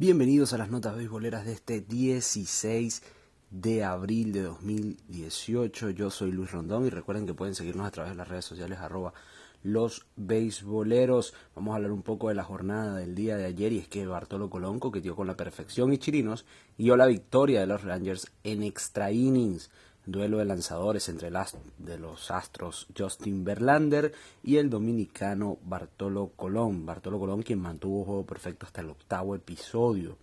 Bienvenidos a las notas beisboleras de este 16 de abril de 2018. Yo soy Luis Rondón y recuerden que pueden seguirnos a través de las redes sociales arroba los beisboleros. Vamos a hablar un poco de la jornada del día de ayer y es que Bartolo Colonco, que dio con la perfección y Chirinos, dio la victoria de los Rangers en extra innings duelo de lanzadores entre de los astros Justin Verlander y el dominicano Bartolo Colón. Bartolo Colón quien mantuvo juego perfecto hasta el octavo episodio.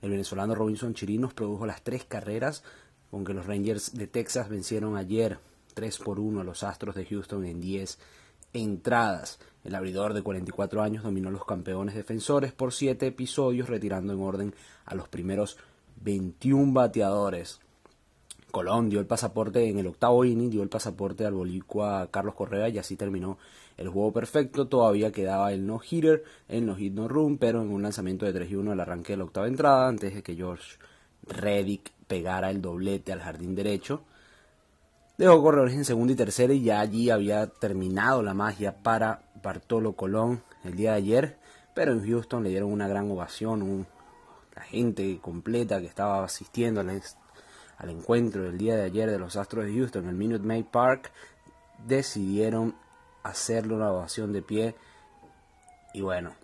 El venezolano Robinson Chirinos produjo las tres carreras con que los Rangers de Texas vencieron ayer 3 por 1 a los Astros de Houston en 10 entradas. El abridor de 44 años dominó los campeones defensores por 7 episodios, retirando en orden a los primeros 21 bateadores. Colón dio el pasaporte en el octavo inning, dio el pasaporte al bolicua Carlos Correa y así terminó el juego perfecto. Todavía quedaba el no-hitter, el no-hit no-run, pero en un lanzamiento de 3 y 1 al arranque de la octava entrada, antes de que George Reddick pegara el doblete al jardín derecho. Dejó corredores en segunda y tercera y ya allí había terminado la magia para Bartolo Colón el día de ayer, pero en Houston le dieron una gran ovación, la gente completa que estaba asistiendo al al encuentro del día de ayer de los Astros de Houston en el Minute Maid Park, decidieron hacerle una ovación de pie. Y bueno,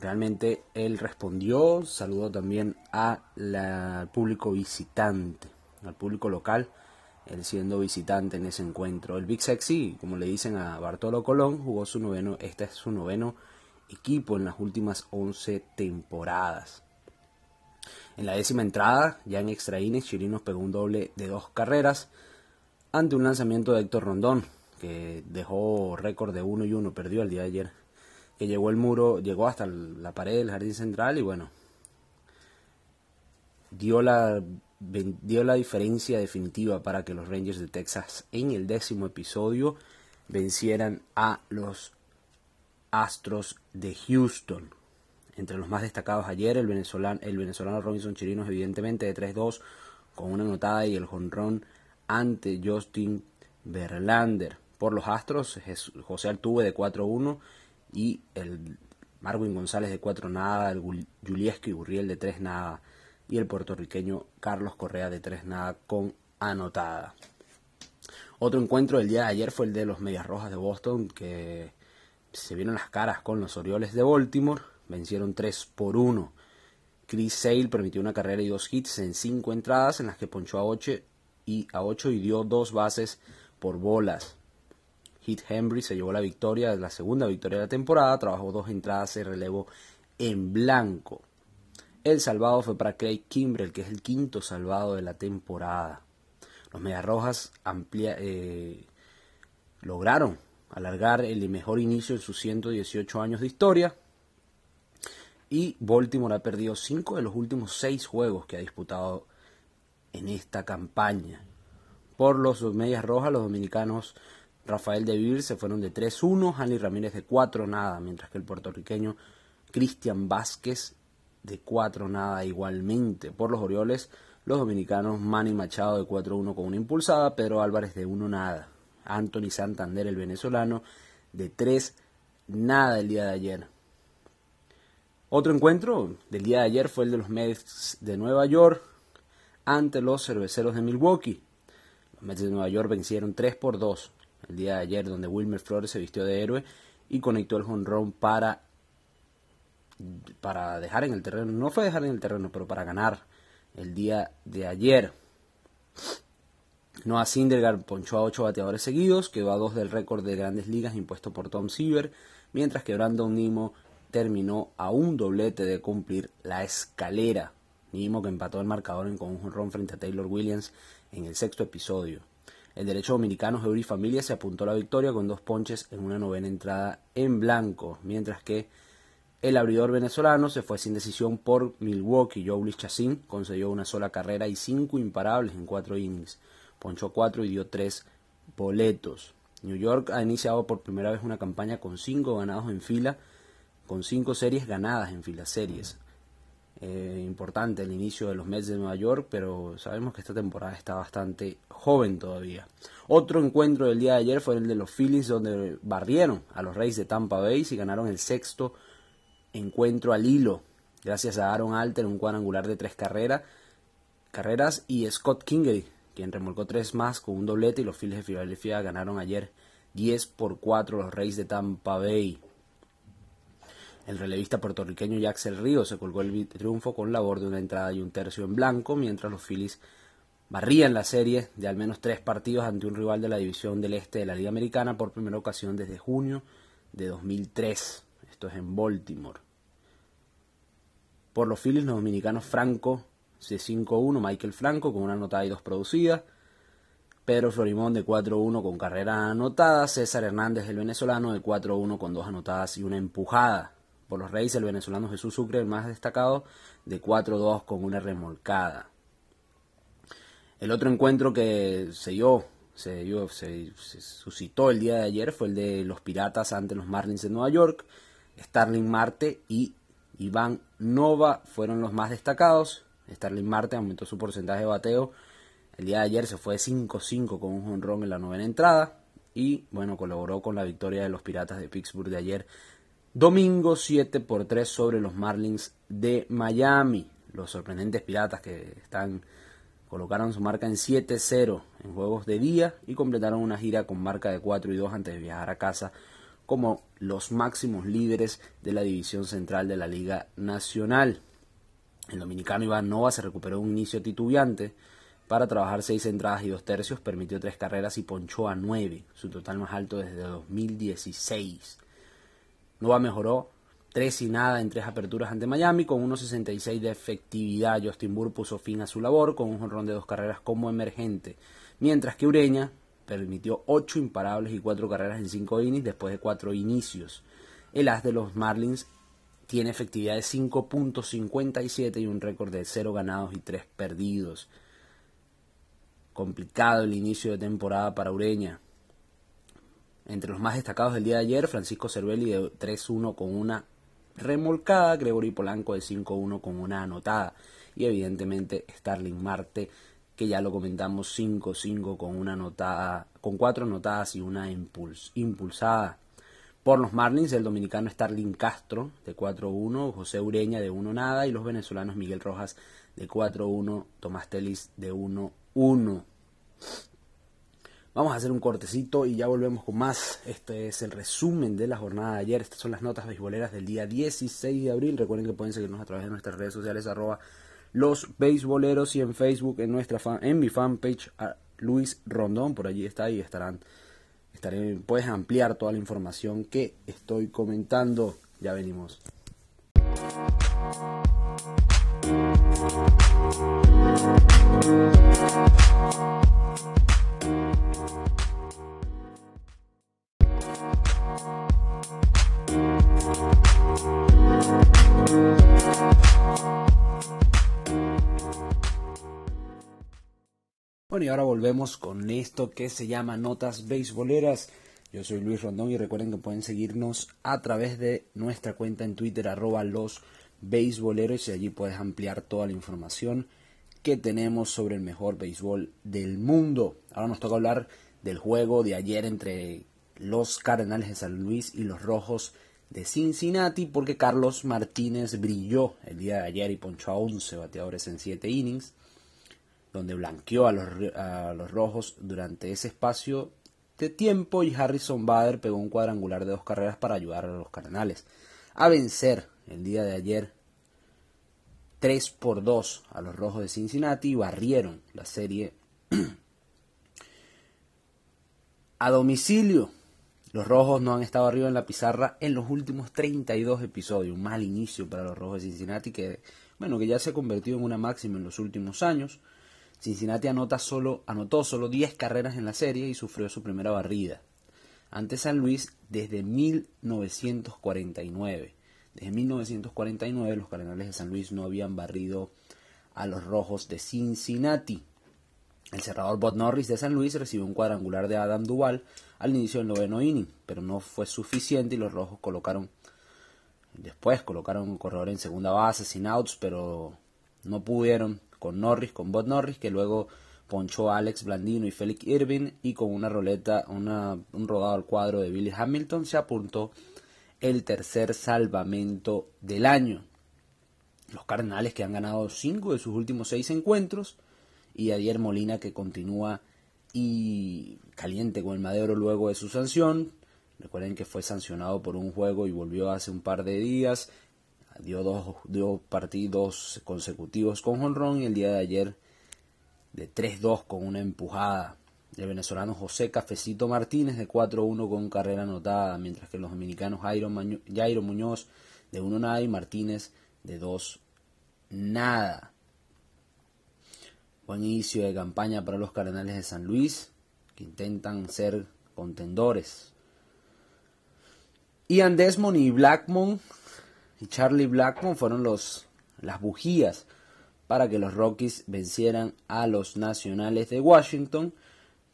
realmente él respondió, saludó también al público visitante, al público local, él siendo visitante en ese encuentro. El Big Sexy, como le dicen a Bartolo Colón, jugó su noveno, este es su noveno equipo en las últimas 11 temporadas. En la décima entrada, ya en extra innings, Chirinos pegó un doble de dos carreras ante un lanzamiento de Héctor Rondón, que dejó récord de 1 y 1, perdió el día de ayer, que llegó el muro, llegó hasta la pared del jardín central y bueno, dio la, dio la diferencia definitiva para que los Rangers de Texas en el décimo episodio vencieran a los Astros de Houston entre los más destacados ayer, el venezolano, el venezolano Robinson Chirinos, evidentemente de 3-2, con una anotada y el jonrón ante Justin Verlander. Por los Astros, José Altuve de 4-1 y el Marwin González de 4 nada, el Julieski Burriel de 3 nada y el puertorriqueño Carlos Correa de 3 nada con anotada. Otro encuentro del día de ayer fue el de los Medias Rojas de Boston que se vieron las caras con los Orioles de Baltimore vencieron 3 por 1. Chris Sale permitió una carrera y dos hits en 5 entradas en las que ponchó a 8 y, a 8 y dio dos bases por bolas. Hit Henry se llevó la victoria, la segunda victoria de la temporada, trabajó dos entradas de relevo en blanco. El salvado fue para Craig Kimbrell, que es el quinto salvado de la temporada. Los Mediarrojas eh, lograron alargar el mejor inicio en sus 118 años de historia, y Baltimore ha perdido 5 de los últimos 6 juegos que ha disputado en esta campaña. Por los Medias Rojas, los dominicanos Rafael De Vir se fueron de 3-1, Hanley Ramírez de 4 nada, mientras que el puertorriqueño Cristian Vázquez de 4 nada igualmente. Por los Orioles, los dominicanos Manny Machado de 4-1 con una impulsada, Pedro Álvarez de 1 nada. Anthony Santander, el venezolano, de 3 nada el día de ayer. Otro encuentro del día de ayer fue el de los Mets de Nueva York ante los cerveceros de Milwaukee. Los Mets de Nueva York vencieron 3 por 2 el día de ayer, donde Wilmer Flores se vistió de héroe y conectó el jonrón para, para dejar en el terreno. No fue dejar en el terreno, pero para ganar el día de ayer. Noah Syndergaard ponchó a 8 bateadores seguidos, quedó a 2 del récord de grandes ligas impuesto por Tom Seaver, mientras que Brandon Nimo terminó a un doblete de cumplir la escalera, mismo que empató el marcador en un jonrón frente a Taylor Williams en el sexto episodio. El derecho dominicano Eury Familia se apuntó la victoria con dos ponches en una novena entrada en blanco, mientras que el abridor venezolano se fue sin decisión por Milwaukee. Joe Chassin concedió una sola carrera y cinco imparables en cuatro innings. Ponchó cuatro y dio tres boletos. New York ha iniciado por primera vez una campaña con cinco ganados en fila con cinco series ganadas en filas series. Eh, importante el inicio de los Mets de Nueva York, pero sabemos que esta temporada está bastante joven todavía. Otro encuentro del día de ayer fue el de los Phillies, donde barrieron a los Reyes de Tampa Bay y ganaron el sexto encuentro al hilo. gracias a Aaron Alter, un cuadrangular de tres carreras, carreras y Scott Kingery, quien remolcó tres más con un doblete y los Phillies de Filadelfia ganaron ayer 10 por 4 los Reyes de Tampa Bay. El relevista puertorriqueño Jaxel Río se colgó el triunfo con labor de una entrada y un tercio en blanco, mientras los Phillies barrían la serie de al menos tres partidos ante un rival de la división del este de la Liga Americana por primera ocasión desde junio de 2003. Esto es en Baltimore. Por los Phillies, los dominicanos Franco de 5-1, Michael Franco con una anotada y dos producidas. Pedro Florimón de 4-1 con carrera anotada. César Hernández, el venezolano, de 4-1 con dos anotadas y una empujada. Por los Reyes, el venezolano Jesús Sucre, el más destacado, de 4-2 con una remolcada. El otro encuentro que se dio, se, dio, se, suscitó el día de ayer fue el de los Piratas ante los Marlins de Nueva York. Starling Marte y Iván Nova fueron los más destacados. Starling Marte aumentó su porcentaje de bateo. El día de ayer se fue 5-5 con un jonrón en la novena entrada. Y bueno, colaboró con la victoria de los Piratas de Pittsburgh de ayer. Domingo 7 por 3 sobre los Marlins de Miami. Los sorprendentes Piratas que están Colocaron su marca en 7-0 en juegos de día y completaron una gira con marca de 4 y 2 antes de viajar a casa como los máximos líderes de la división central de la Liga Nacional. El dominicano Iván Nova se recuperó un inicio titubeante para trabajar 6 entradas y 2 tercios, permitió 3 carreras y ponchó a 9, su total más alto desde 2016. Nova mejoró 3 y nada en tres aperturas ante Miami, con 1.66 de efectividad. Justin Burr puso fin a su labor con un jonrón de dos carreras como emergente, mientras que Ureña permitió 8 imparables y 4 carreras en 5 innings después de 4 inicios. El as de los Marlins tiene efectividad de 5.57 y un récord de 0 ganados y 3 perdidos. Complicado el inicio de temporada para Ureña. Entre los más destacados del día de ayer, Francisco Cervelli de 3-1 con una remolcada, Gregory Polanco de 5-1 con una anotada y evidentemente Starling Marte que ya lo comentamos 5-5 con una anotada, con cuatro anotadas y una impulsada. Por los Marlins, el dominicano Starling Castro de 4-1, José Ureña de 1 nada y los venezolanos Miguel Rojas de 4-1, Tomás Telis de 1-1. Vamos a hacer un cortecito y ya volvemos con más. Este es el resumen de la jornada de ayer. Estas son las notas beisboleras del día 16 de abril. Recuerden que pueden seguirnos a través de nuestras redes sociales arroba los beisboleros y en Facebook en nuestra en mi fanpage Luis Rondón. Por allí está y estarán, estaré, puedes ampliar toda la información que estoy comentando. Ya venimos. Y ahora volvemos con esto que se llama Notas Beisboleras. Yo soy Luis Rondón y recuerden que pueden seguirnos a través de nuestra cuenta en Twitter, arroba los beisboleros, y allí puedes ampliar toda la información que tenemos sobre el mejor béisbol del mundo. Ahora nos toca hablar del juego de ayer entre los Cardenales de San Luis y los Rojos de Cincinnati, porque Carlos Martínez brilló el día de ayer y ponchó a 11 bateadores en 7 innings donde blanqueó a los, a los rojos durante ese espacio de tiempo y Harrison Bader pegó un cuadrangular de dos carreras para ayudar a los Cardenales a vencer el día de ayer 3 por 2 a los rojos de Cincinnati y barrieron la serie a domicilio. Los rojos no han estado arriba en la pizarra en los últimos 32 episodios. Un mal inicio para los rojos de Cincinnati que, bueno, que ya se ha convertido en una máxima en los últimos años. Cincinnati anota solo, anotó solo 10 carreras en la serie y sufrió su primera barrida. Ante San Luis desde 1949. Desde 1949 los Cardenales de San Luis no habían barrido a los Rojos de Cincinnati. El cerrador Bob Norris de San Luis recibió un cuadrangular de Adam Duval al inicio del noveno inning, pero no fue suficiente y los Rojos colocaron después colocaron un corredor en segunda base sin outs, pero no pudieron con Norris, con Bob Norris, que luego ponchó a Alex Blandino y Felix Irving y con una roleta, una, un rodado al cuadro de Billy Hamilton se apuntó el tercer salvamento del año. Los Cardenales que han ganado 5 de sus últimos 6 encuentros y Adier Molina que continúa y caliente con el madero luego de su sanción. Recuerden que fue sancionado por un juego y volvió hace un par de días. Dio dos, dio partidos consecutivos con jonrón y el día de ayer de 3-2 con una empujada del venezolano José Cafecito Martínez de 4-1 con carrera anotada, mientras que los dominicanos Jairo, Jairo Muñoz de 1 nada y Martínez de 2 nada. Buen inicio de campaña para los Cardenales de San Luis, que intentan ser contendores. Ian Desmond y Blackmon y Charlie Blackmon fueron los, las bujías para que los Rockies vencieran a los Nacionales de Washington,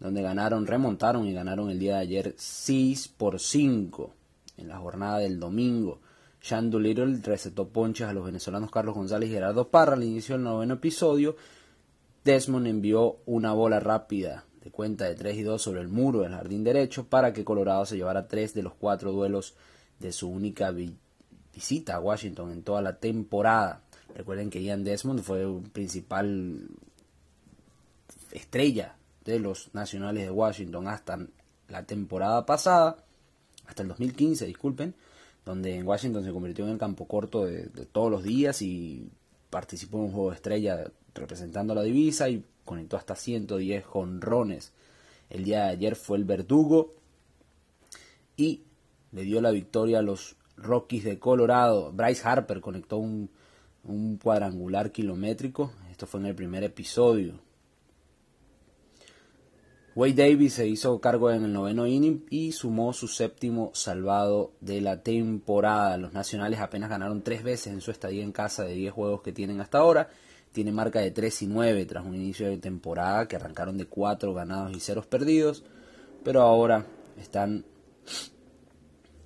donde ganaron, remontaron y ganaron el día de ayer 6 por 5 en la jornada del domingo. Sean Little recetó ponches a los venezolanos Carlos González y Gerardo Parra al inicio del noveno episodio. Desmond envió una bola rápida de cuenta de 3 y 2 sobre el muro del jardín derecho para que Colorado se llevara 3 de los 4 duelos de su única visita a Washington en toda la temporada. Recuerden que Ian Desmond fue un principal estrella de los Nacionales de Washington hasta la temporada pasada, hasta el 2015, disculpen, donde en Washington se convirtió en el campo corto de, todos los días y participó en un juego de estrella representando la divisa y conectó hasta 110 jonrones. El día de ayer fue el verdugo y le dio la victoria a los Rockies de Colorado. Bryce Harper conectó un, un cuadrangular kilométrico. Esto fue en el primer episodio. Wade Davis se hizo cargo en el noveno inning y sumó su séptimo salvado de la temporada. Los nacionales apenas ganaron tres veces en su estadía en casa de 10 juegos que tienen hasta ahora. Tiene marca de 3 y 9 tras un inicio de temporada que arrancaron de 4 ganados y 0 perdidos. Pero ahora están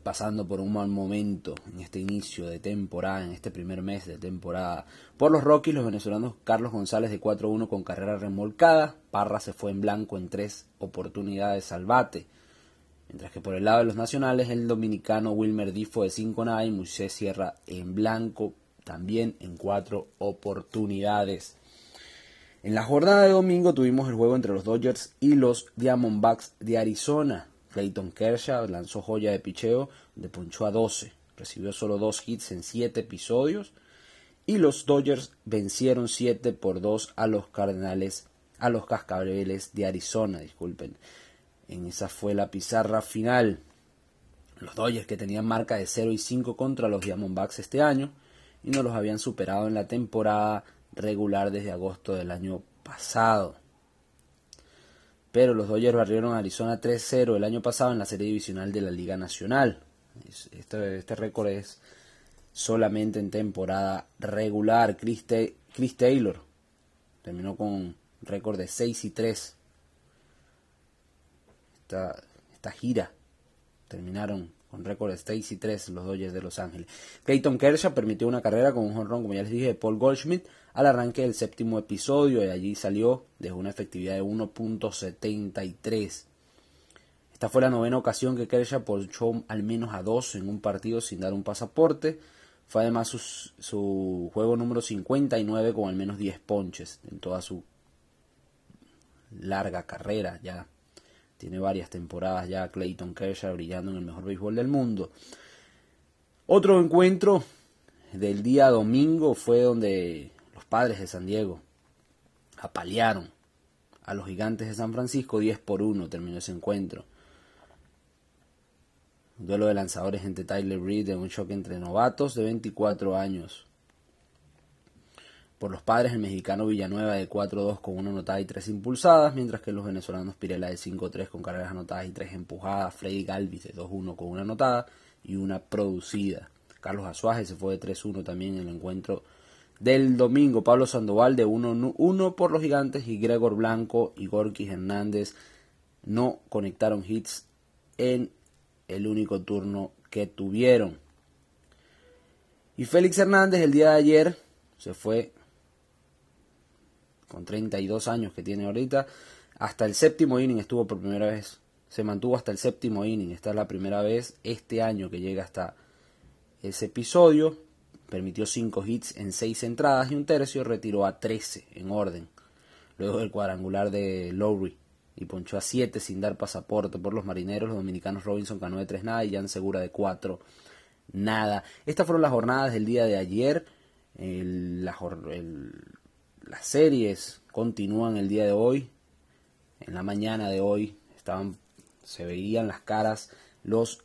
pasando por un mal momento en este inicio de temporada, en este primer mes de temporada. Por los Rockies, los venezolanos Carlos González de 4-1 con carrera remolcada, Parra se fue en blanco en tres oportunidades al bate. Mientras que por el lado de los nacionales, el dominicano Wilmer Difo de 5 nada y Moisés Sierra en blanco también en cuatro oportunidades. En la jornada de domingo tuvimos el juego entre los Dodgers y los Diamondbacks de Arizona. Clayton Kershaw lanzó joya de picheo, de ponchó a 12. Recibió solo dos hits en 7 episodios. Y los Dodgers vencieron 7 por 2 a los Cardenales, a los Cascabeles de Arizona, disculpen. En esa fue la pizarra final. Los Dodgers que tenían marca de 0 y 5 contra los Diamondbacks este año y no los habían superado en la temporada regular desde agosto del año pasado pero los Dodgers barrieron a Arizona 3-0 el año pasado en la serie divisional de la Liga Nacional. Este, este récord es solamente en temporada regular. Chris, Taylor terminó con récord de 6 y 3. Esta, esta gira terminaron con récord de 6 y 3 los Dodgers de Los Ángeles. Clayton Kershaw permitió una carrera con un jonrón, como ya les dije, de Paul Goldschmidt al arranque del séptimo episodio y allí salió de una efectividad de 1.73. Esta fue la novena ocasión que Kershaw ponchó al menos a dos en un partido sin dar un pasaporte. Fue además su, su juego número 59 con al menos 10 ponches en toda su larga carrera. Ya tiene varias temporadas ya Clayton Kershaw brillando en el mejor béisbol del mundo. Otro encuentro del día domingo fue donde padres de San Diego apalearon a los gigantes de San Francisco 10 por 1 terminó ese encuentro. Un duelo de lanzadores entre Tyler Reed de un choque entre novatos de 24 años. Por los padres, el mexicano Villanueva de 4-2 con una anotada y 3 impulsadas, mientras que los venezolanos Pirela de 5-3 con carreras anotadas y 3 empujadas, Freddy Galvis de 2-1 con una anotada y una producida. Carlos Azuaje se fue de 3-1 también en el encuentro del domingo. Pablo Sandoval de 1-1 por los gigantes y Gregor Blanco y Gorky Hernández no conectaron hits en el único turno que tuvieron. Y Félix Hernández el día de ayer se fue con 32 años que tiene ahorita. Hasta el séptimo inning estuvo por primera vez. Se mantuvo hasta el séptimo inning. Esta es la primera vez este año que llega hasta ese episodio permitió 5 hits en 6 entradas y un tercio, retiró a 13 en orden. Luego del cuadrangular de Lowry y ponchó a 7 sin dar pasaporte por los marineros, los dominicanos Robinson ganó de 3 nada y Jan Segura de 4 nada. Estas fueron las jornadas del día de ayer. Las series continúan el día de hoy. En la mañana de hoy estaban, se veían las caras los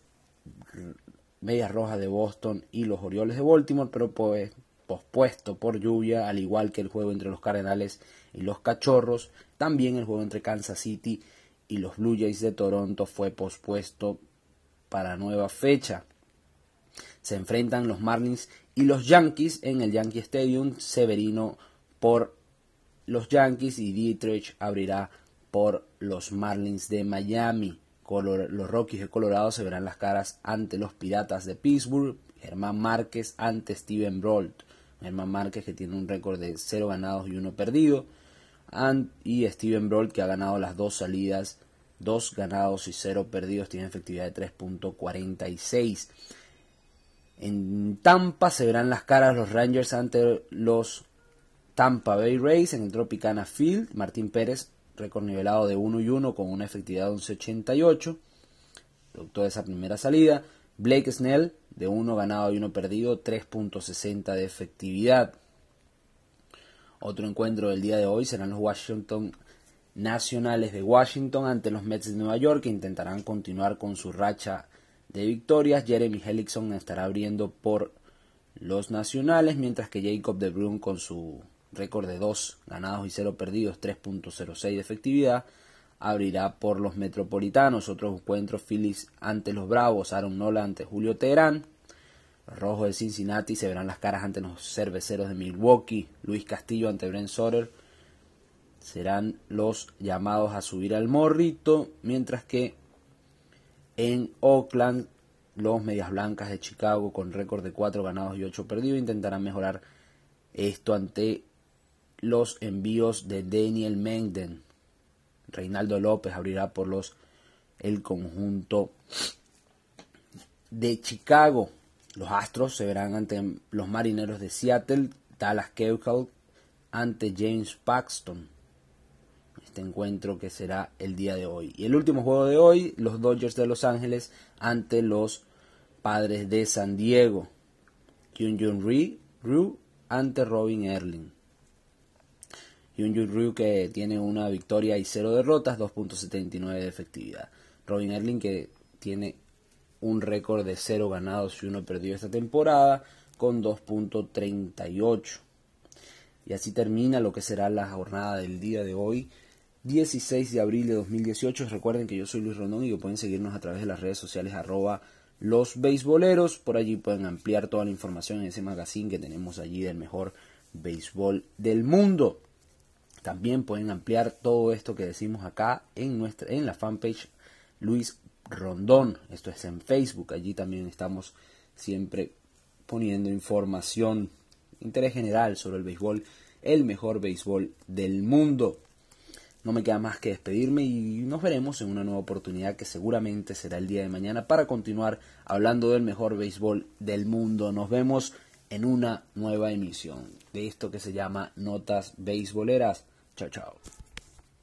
Medias Rojas de Boston y los Orioles de Baltimore, pero pues pospuesto por lluvia, al igual que el juego entre los Cardenales y los Cachorros. También el juego entre Kansas City y los Blue Jays de Toronto fue pospuesto para nueva fecha. Se enfrentan los Marlins y los Yankees en el Yankee Stadium. Severino por los Yankees y Dietrich abrirá por los Marlins de Miami. los Rockies de Colorado se verán las caras ante los Piratas de Pittsburgh. Germán Márquez ante Steven Brolt. Germán Márquez que tiene un récord de 0 ganados y 1 perdido. y Steven Brolt que ha ganado las dos salidas, 2 ganados y 0 perdidos, tiene efectividad de 3.46. En Tampa se verán las caras los Rangers ante los Tampa Bay Rays en el Tropicana Field. Martín Pérez, récord nivelado de 1 y 1 con una efectividad de 11.88, producto de esa primera salida. Blake Snell, de 1 ganado y 1 perdido, 3.60 de efectividad. Otro encuentro del día de hoy serán los Washington Nacionales de Washington ante los Mets de Nueva York que intentarán continuar con su racha de victorias. Jeremy Hellickson estará abriendo por los Nacionales, mientras que Jacob de Bruyne con su récord de 2 ganados y 0 perdidos, 3.06 de efectividad, abrirá por los Metropolitanos. Otros encuentros, Phillies ante los Bravos, Aaron Nola ante Julio Teherán. Los Rojos de Cincinnati se verán las caras ante los Cerveceros de Milwaukee. Luis Castillo ante Brent Soder serán los llamados a subir al morrito, mientras que en Oakland los Medias Blancas de Chicago con récord de 4 ganados y 8 perdidos intentarán mejorar esto ante los envíos de Daniel Mengden. Reinaldo López abrirá por los el conjunto de Chicago. Los Astros se verán ante los Marineros de Seattle, Dallas Keuchel ante James Paxton. Este encuentro que será el día de hoy. Y el último juego de hoy, los Dodgers de Los Ángeles ante los Padres de San Diego. Kyun Jun Ryu ante Robin Erling. Hyun Ryu que tiene una victoria y cero derrotas, 2.79 de efectividad. Robin Erling que tiene un récord de cero ganados y uno perdido esta temporada con 2.38. Y así termina lo que será la jornada del día de hoy, 16 de abril de 2018. Recuerden que yo soy Luis Rondón y que pueden seguirnos a través de las redes sociales arroba los beisboleros. Por allí pueden ampliar toda la información en ese magazine que tenemos allí del mejor béisbol del mundo. También pueden ampliar todo esto que decimos acá en, nuestra, en la fanpage Luis Rondón. Esto es en Facebook. Allí también estamos siempre poniendo información, interés general sobre el béisbol, el mejor béisbol del mundo. No me queda más que despedirme y nos veremos en una nueva oportunidad que seguramente será el día de mañana para continuar hablando del mejor béisbol del mundo. Nos vemos en una nueva emisión de esto que se llama Notas Beisboleras. Chao, chao.